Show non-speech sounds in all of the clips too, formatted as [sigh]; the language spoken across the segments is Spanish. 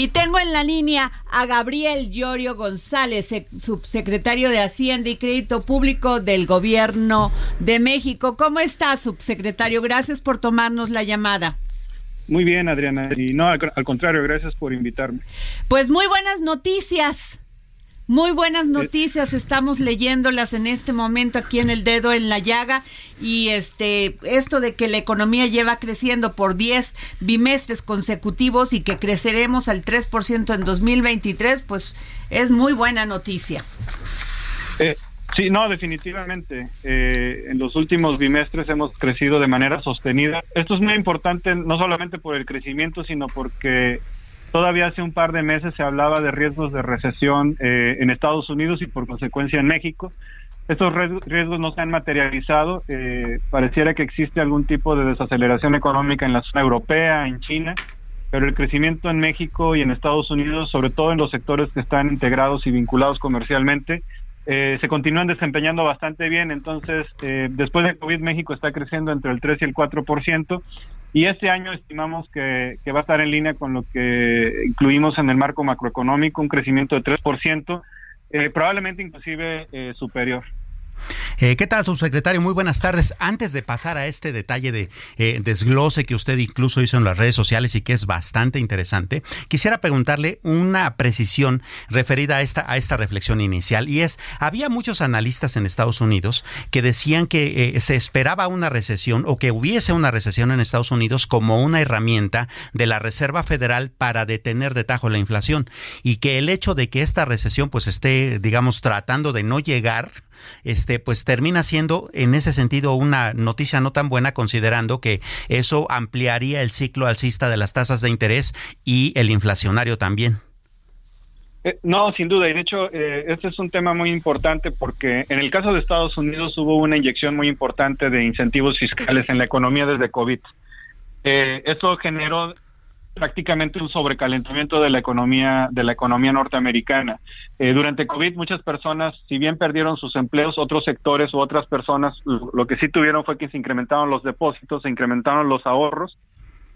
Y tengo en la línea a Gabriel Llorio González, subsecretario de Hacienda y Crédito Público del Gobierno de México. ¿Cómo está, subsecretario? Gracias por tomarnos la llamada. Muy bien, Adriana. Y no, al, contrario, gracias por invitarme. Pues muy buenas noticias. Muy buenas noticias, estamos leyéndolas en este momento aquí en el dedo en la llaga y este esto de que la economía lleva creciendo por 10 bimestres consecutivos y que creceremos al 3% en 2023, pues es muy buena noticia. Eh, sí, no, definitivamente. Eh, en los últimos bimestres hemos crecido de manera sostenida. Esto es muy importante no solamente por el crecimiento, sino porque Todavía hace un par de meses se hablaba de riesgos de recesión eh, en Estados Unidos y por consecuencia en México. Estos riesgos no se han materializado. Eh, pareciera que existe algún tipo de desaceleración económica en la zona europea, en China, pero el crecimiento en México y en Estados Unidos, sobre todo en los sectores que están integrados y vinculados comercialmente, eh, se continúan desempeñando bastante bien. Entonces, después de COVID, México está creciendo entre el 3 y el 4%. Y este año estimamos que, va a estar en línea con lo que incluimos en el marco macroeconómico, un crecimiento de 3%, eh, probablemente inclusive eh, superior. Eh, ¿Qué tal, subsecretario? Muy buenas tardes. Antes de pasar a este detalle de eh, desglose que usted incluso hizo en las redes sociales y que es bastante interesante, quisiera preguntarle una precisión referida a esta, a esta reflexión inicial. Y es, había muchos analistas en Estados Unidos que decían que eh, se esperaba una recesión o que hubiese una recesión en Estados Unidos como una herramienta de la Reserva Federal para detener de tajo la inflación y que el hecho de que esta recesión pues esté, digamos, tratando de no llegar, este, pues termina siendo en ese sentido una noticia no tan buena considerando que eso ampliaría el ciclo alcista de las tasas de interés y el inflacionario también. Eh, no, sin duda, y de hecho, eh, este es un tema muy importante porque en el caso de Estados Unidos hubo una inyección muy importante de incentivos fiscales en la economía desde COVID. Eh, esto generó prácticamente un sobrecalentamiento de la economía de la economía norteamericana. Eh, durante COVID muchas personas, si bien perdieron sus empleos, otros sectores u otras personas lo que sí tuvieron fue que se incrementaron los depósitos, se incrementaron los ahorros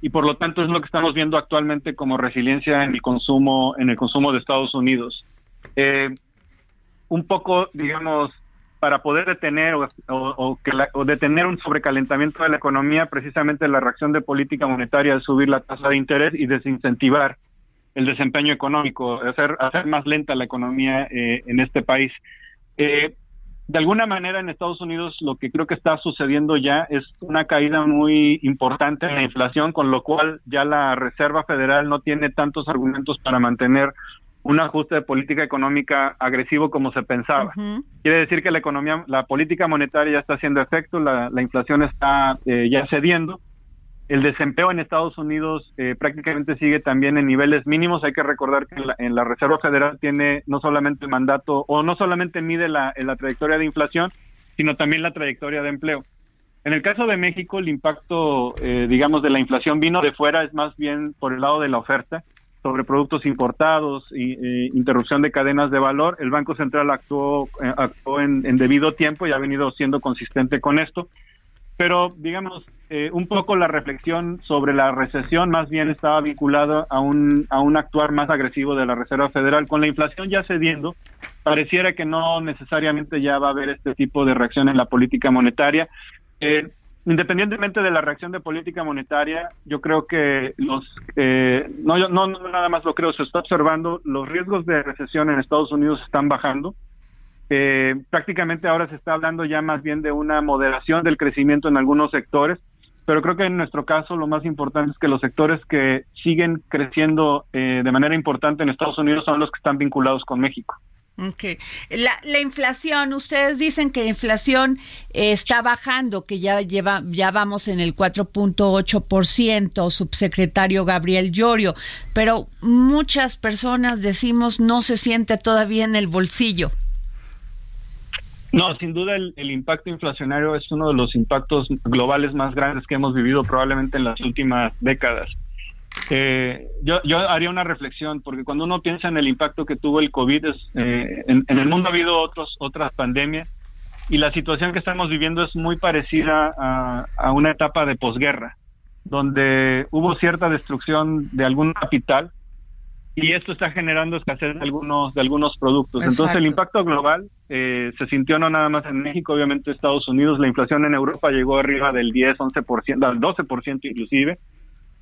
y por lo tanto es lo que estamos viendo actualmente como resiliencia en el consumo en el consumo de Estados Unidos. Eh, un poco, digamos, para poder detener o, que detener un sobrecalentamiento de la economía, precisamente la reacción de política monetaria es subir la tasa de interés y desincentivar el desempeño económico, hacer, hacer más lenta la economía eh, en este país. Eh, de alguna manera en Estados Unidos lo que creo que está sucediendo ya es una caída muy importante en la inflación, con lo cual ya la Reserva Federal no tiene tantos argumentos para mantener un ajuste de política económica agresivo como se pensaba. Quiere decir que la economía, la política monetaria ya está haciendo efecto, la, inflación está eh, ya cediendo. El desempleo en Estados Unidos eh, prácticamente sigue también en niveles mínimos. Hay que recordar que en la, Reserva Federal tiene no solamente el mandato o no solamente mide la, la trayectoria de inflación, sino también la trayectoria de empleo. En el caso de México, el impacto, eh, digamos, de la inflación vino de fuera, es más bien por el lado de la oferta sobre productos importados y eh, interrupción de cadenas de valor. El Banco Central actuó, eh, actuó en, debido tiempo y ha venido siendo consistente con esto. pero digamos, eh, un poco la reflexión sobre la recesión más bien estaba vinculada a un, a un actuar más agresivo de la Reserva Federal. Con la inflación ya cediendo, pareciera que no necesariamente ya va a haber este tipo de reacción en la política monetaria. Eh, independientemente de la reacción de política monetaria, yo creo que los, eh, no, no, nada más lo creo, se está observando, los riesgos de recesión en Estados Unidos están bajando eh, prácticamente ahora se está hablando ya más bien de una moderación del crecimiento en algunos sectores, pero creo que en nuestro caso lo más importante es que los sectores que siguen creciendo eh, de manera importante en Estados Unidos son los que están vinculados con México. Okay. La, la, inflación, ustedes dicen que la inflación eh, está bajando, que ya lleva, ya vamos en el 4.8%, subsecretario Gabriel Llorio, pero muchas personas decimos no se siente todavía en el bolsillo. No, sin duda el, impacto inflacionario es uno de los impactos globales más grandes que hemos vivido probablemente en las últimas décadas. Eh, yo, yo haría una reflexión, porque cuando uno piensa en el impacto que tuvo el COVID, es, eh, en, el mundo ha habido otros, otras pandemias y la situación que estamos viviendo es muy parecida a, a una etapa de posguerra, donde hubo cierta destrucción de algún capital, y esto está generando escasez de algunos de algunos productos. Entonces el impacto global eh, se sintió no nada más en México, obviamente Estados Unidos, la inflación en Europa llegó arriba del 10, 11%, al 12% inclusive.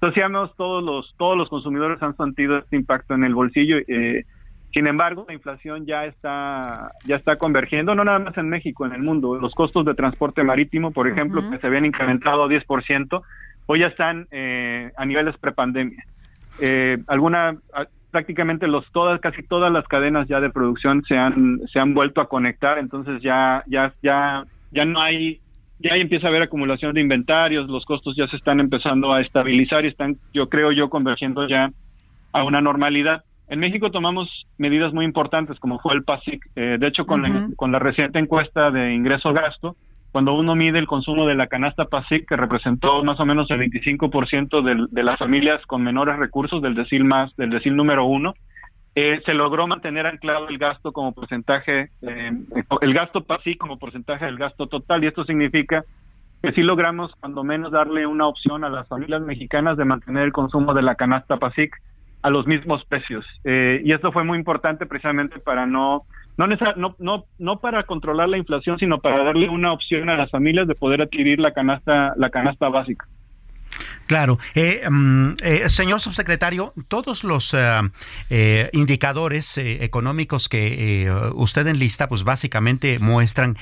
Entonces todos los todos los consumidores han sentido este impacto en el bolsillo. Eh, sin embargo, la inflación ya está ya está convergiendo, no nada más en México, en el mundo. Los costos de transporte marítimo, por ejemplo, que se habían incrementado a 10%, hoy ya están eh, a niveles prepandemia. Eh, alguna prácticamente los todas casi todas las cadenas ya de producción se han se han vuelto a conectar entonces ya ya ya ya no hay ya empieza a haber acumulación de inventarios los costos ya se están empezando a estabilizar y están yo creo yo convergiendo ya a una normalidad. En México tomamos medidas muy importantes como fue el PASIC eh, de hecho con la, con la reciente encuesta de ingreso gasto cuando uno mide el consumo de la canasta PASIC, que representó más o menos el 25% de, de las familias con menores recursos del decil más, del decil número uno, eh, se logró mantener anclado el gasto como porcentaje, eh, el gasto PASIC como porcentaje del gasto total, y esto significa que sí logramos cuando menos darle una opción a las familias mexicanas de mantener el consumo de la canasta PASIC a los mismos precios. Eh, y esto fue muy importante precisamente para no no, no, no, no para controlar la inflación, sino para darle una opción a las familias de poder adquirir la canasta, la canasta básica. Claro. Eh, mm, eh, señor subsecretario, todos los eh, eh indicadores eh, económicos que usted enlista, pues básicamente muestran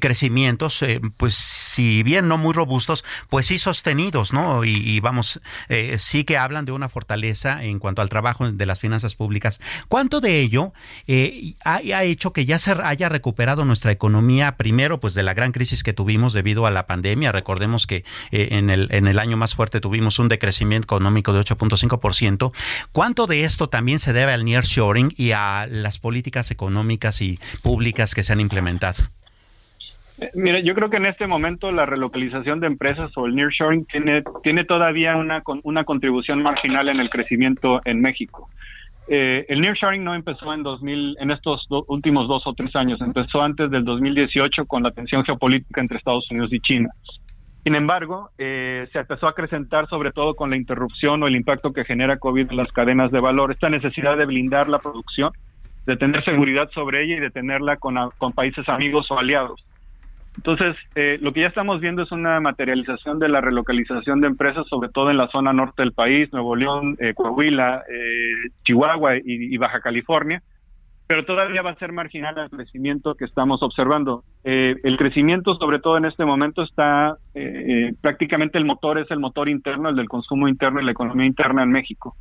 crecimientos, pues si bien no muy robustos, pues sí sostenidos, ¿no? Y, y vamos, sí que hablan de una fortaleza en cuanto al trabajo de las finanzas públicas. ¿Cuánto de ello ha, hecho que ya se haya recuperado nuestra economía, primero, pues de la gran crisis que tuvimos debido a la pandemia? Recordemos que en el año más fuerte tuvimos un decrecimiento económico de 8.5%. ¿Cuánto de esto también se debe al nearshoring y a las políticas económicas y públicas que se han implementado? Eh, mire, yo creo que en este momento la relocalización de empresas o el nearshoring tiene, tiene todavía una, una contribución marginal en el crecimiento en México. Eh, el nearshoring no empezó en 2000, en estos últimos dos o tres años, empezó antes del 2018 con la tensión geopolítica entre Estados Unidos y China. Sin embargo, eh, se empezó a acrecentar sobre todo con la interrupción o el impacto que genera COVID en las cadenas de valor, esta necesidad de blindar la producción, de tener seguridad sobre ella y de tenerla con, países amigos o aliados. Entonces, eh, lo que ya estamos viendo es una materialización de la relocalización de empresas, sobre todo en la zona norte del país, Nuevo León, eh, Coahuila, Chihuahua y Baja California, pero todavía va a ser marginal el crecimiento que estamos observando. Eh, el crecimiento, sobre todo en este momento, está eh, eh, prácticamente el motor es el motor interno, el del consumo interno y la economía interna en México.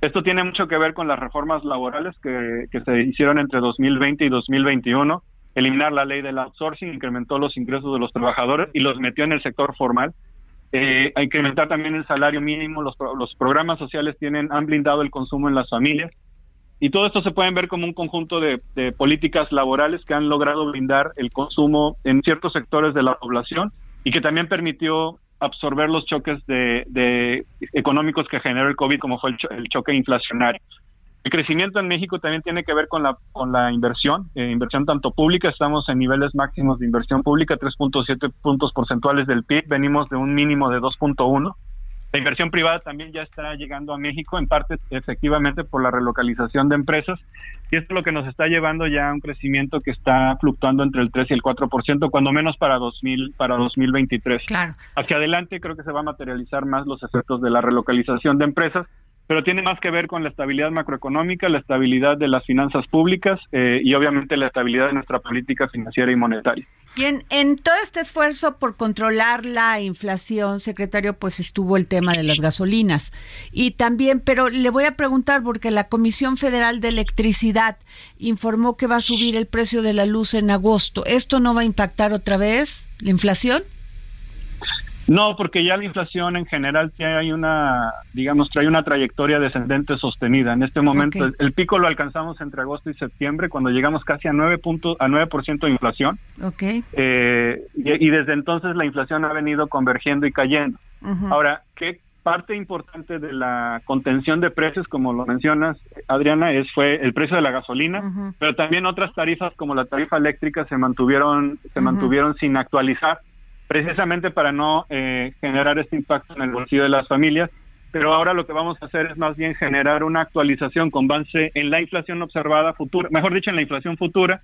Esto tiene mucho que ver con las reformas laborales que, que se hicieron entre 2020 y 2021. Eliminar la ley del outsourcing incrementó los ingresos de los trabajadores y los metió en el sector formal. Eh, a incrementar también el salario mínimo. Los, los programas sociales tienen han blindado el consumo en las familias y todo esto se puede ver como un conjunto de, políticas laborales que han logrado blindar el consumo en ciertos sectores de la población y que también permitió absorber los choques de, económicos que generó el COVID, como fue el, choque inflacionario. El crecimiento en México también tiene que ver con la, con la inversión, eh, inversión tanto pública, estamos en niveles máximos de inversión pública, 3.7 puntos porcentuales del PIB, venimos de un mínimo de 2.1 la inversión privada también ya está llegando a México, en parte efectivamente por la relocalización de empresas, y esto es lo que nos está llevando ya a un crecimiento que está fluctuando entre el 3 y el 4%, cuando menos para 2000 para 2023. Claro. Hacia adelante creo que se va a materializar más los efectos de la relocalización de empresas pero tiene más que ver con la estabilidad macroeconómica, la estabilidad de las finanzas públicas eh, y obviamente la estabilidad de nuestra política financiera y monetaria. Bien, en todo este esfuerzo por controlar la inflación, secretario, pues estuvo el tema de las gasolinas. Y también, pero le voy a preguntar, porque la Comisión Federal de Electricidad informó que va a subir el precio de la luz en agosto. ¿Esto no va a impactar otra vez la inflación? No, porque ya la inflación en general hay una, digamos, trae una trayectoria descendente sostenida. En este momento el, pico lo alcanzamos entre agosto y septiembre, cuando llegamos casi a 9 puntos, a 9% de inflación. Okay. Eh, y, desde entonces la inflación ha venido convergiendo y cayendo. Ahora, ¿qué parte importante de la contención de precios, como lo mencionas, Adriana, es fue el precio de la gasolina, pero también otras tarifas como la tarifa eléctrica se mantuvieron se mantuvieron sin actualizar precisamente para no eh, generar este impacto en el bolsillo de las familias. Pero ahora lo que vamos a hacer es más bien generar una actualización con base en la inflación observada futura, mejor dicho, en la inflación futura.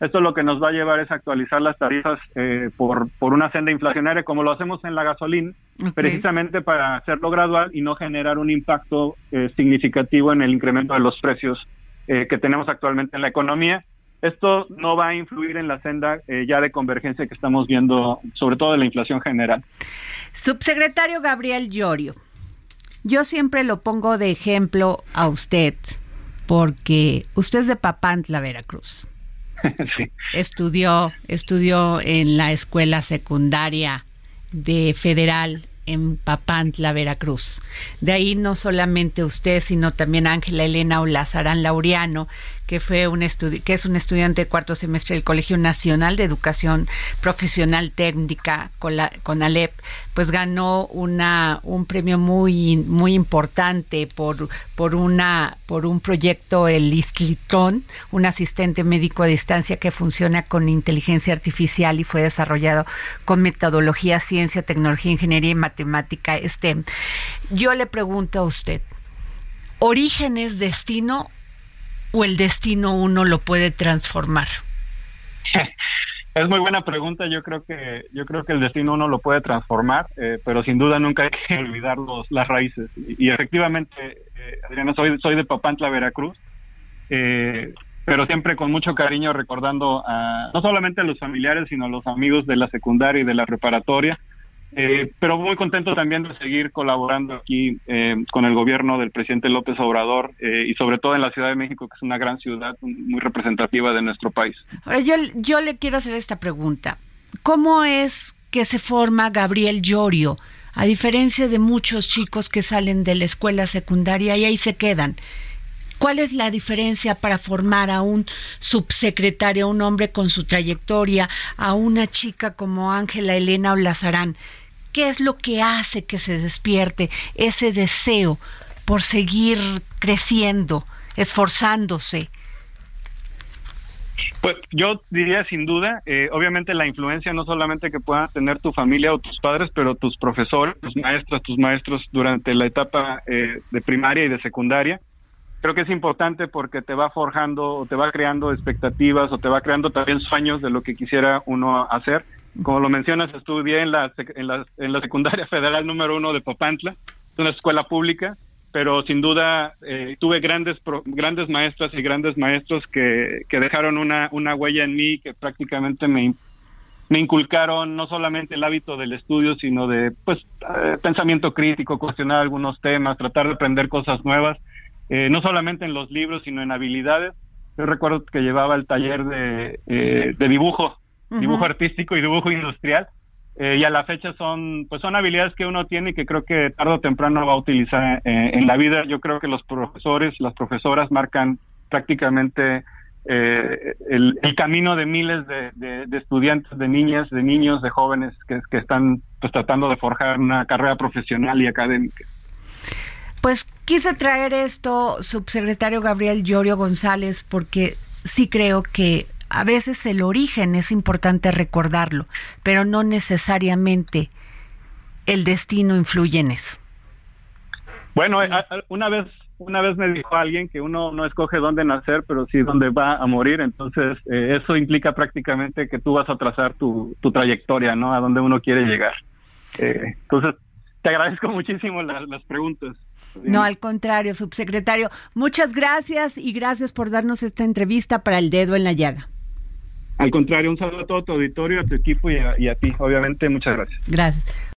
Esto lo que nos va a llevar es actualizar las tarifas eh, por, por una senda inflacionaria, como lo hacemos en la gasolina, precisamente para hacerlo gradual y no generar un impacto eh, significativo en el incremento de los precios que tenemos actualmente en la economía esto no va a influir en la senda eh, ya de convergencia que estamos viendo, sobre todo de la inflación general. Subsecretario Gabriel Llorio, yo siempre lo pongo de ejemplo a usted porque usted es de Papantla, Veracruz. [laughs] sí. Estudió, estudió en la escuela secundaria de Federal en Papantla, Veracruz. De ahí no solamente usted, sino también Ángela Elena Olazarán Laureano, que fue un que es un estudiante de cuarto semestre del Colegio Nacional de Educación Profesional Técnica con la con Alep, pues ganó una un premio muy muy importante por por una por un proyecto el Istlitón, un asistente médico a distancia que funciona con inteligencia artificial y fue desarrollado con metodología ciencia, tecnología, ingeniería y matemática STEM. Yo le pregunto a usted, ¿orígenes, destino o el destino uno lo puede transformar? [laughs] Es muy buena pregunta. Yo creo que yo creo que el destino uno lo puede transformar, eh, pero sin duda nunca hay que [laughs] olvidar los, las raíces. Y, efectivamente, eh, Adriana, soy soy de Papantla, Veracruz, eh, pero siempre con mucho cariño recordando a, no solamente a los familiares, sino a los amigos de la secundaria y de la preparatoria. Eh, pero muy contento también de seguir colaborando aquí eh, con el gobierno del presidente López Obrador eh, y sobre todo en la Ciudad de México, que es una gran ciudad muy representativa de nuestro país. Ahora, yo, yo le quiero hacer esta pregunta. ¿Cómo es que se forma Gabriel Llorio? A diferencia de muchos chicos que salen de la escuela secundaria y ahí se quedan. ¿Cuál es la diferencia para formar a un subsecretario, a un hombre con su trayectoria, a una chica como Ángela Elena Olazarán? ¿Qué es lo que hace que se despierte ese deseo por seguir creciendo, esforzándose? Pues yo diría sin duda, eh, obviamente la influencia no solamente que puedan tener tu familia o tus padres, pero tus profesores, tus maestras, tus maestros durante la etapa eh, de primaria y de secundaria creo que es importante porque te va forjando o te va creando expectativas o te va creando también sueños de lo que quisiera uno hacer. Como lo mencionas, estudié en la, en la, en la secundaria [laughs] federal número uno de Popantla, es una escuela pública, pero sin duda eh, tuve grandes grandes maestras y grandes maestros que, que dejaron una, una huella en mí que prácticamente me, me inculcaron no solamente el hábito del estudio, sino de pues eh, pensamiento crítico, cuestionar algunos temas, tratar de aprender cosas nuevas eh, no solamente en los libros, sino en habilidades. Yo recuerdo que llevaba el taller de, eh, de dibujo, dibujo artístico y dibujo industrial, eh, y a la fecha son, pues son habilidades que uno tiene y que creo que tarde o temprano va a utilizar en la vida. Yo creo que los profesores, las profesoras marcan prácticamente el, el, camino de miles de, de, estudiantes, de niñas, de niños, de jóvenes que, que están pues tratando de forjar una carrera profesional y académica. Pues Quise traer esto, subsecretario Gabriel Llorio González, porque sí creo que a veces el origen es importante recordarlo, pero no necesariamente el destino influye en eso. Bueno, una vez una vez me dijo alguien que uno no escoge dónde nacer, pero sí dónde va a morir. Entonces, eh, eso implica prácticamente que tú vas a trazar tu, tu trayectoria, ¿no? A dónde uno quiere llegar. Eh, entonces, te agradezco [laughs] muchísimo las preguntas. No, al contrario, subsecretario. Muchas gracias y gracias por darnos esta entrevista para el dedo en la llaga. Al contrario, un saludo a todo tu auditorio, a tu equipo y a, y a ti. Obviamente, muchas gracias. Gracias.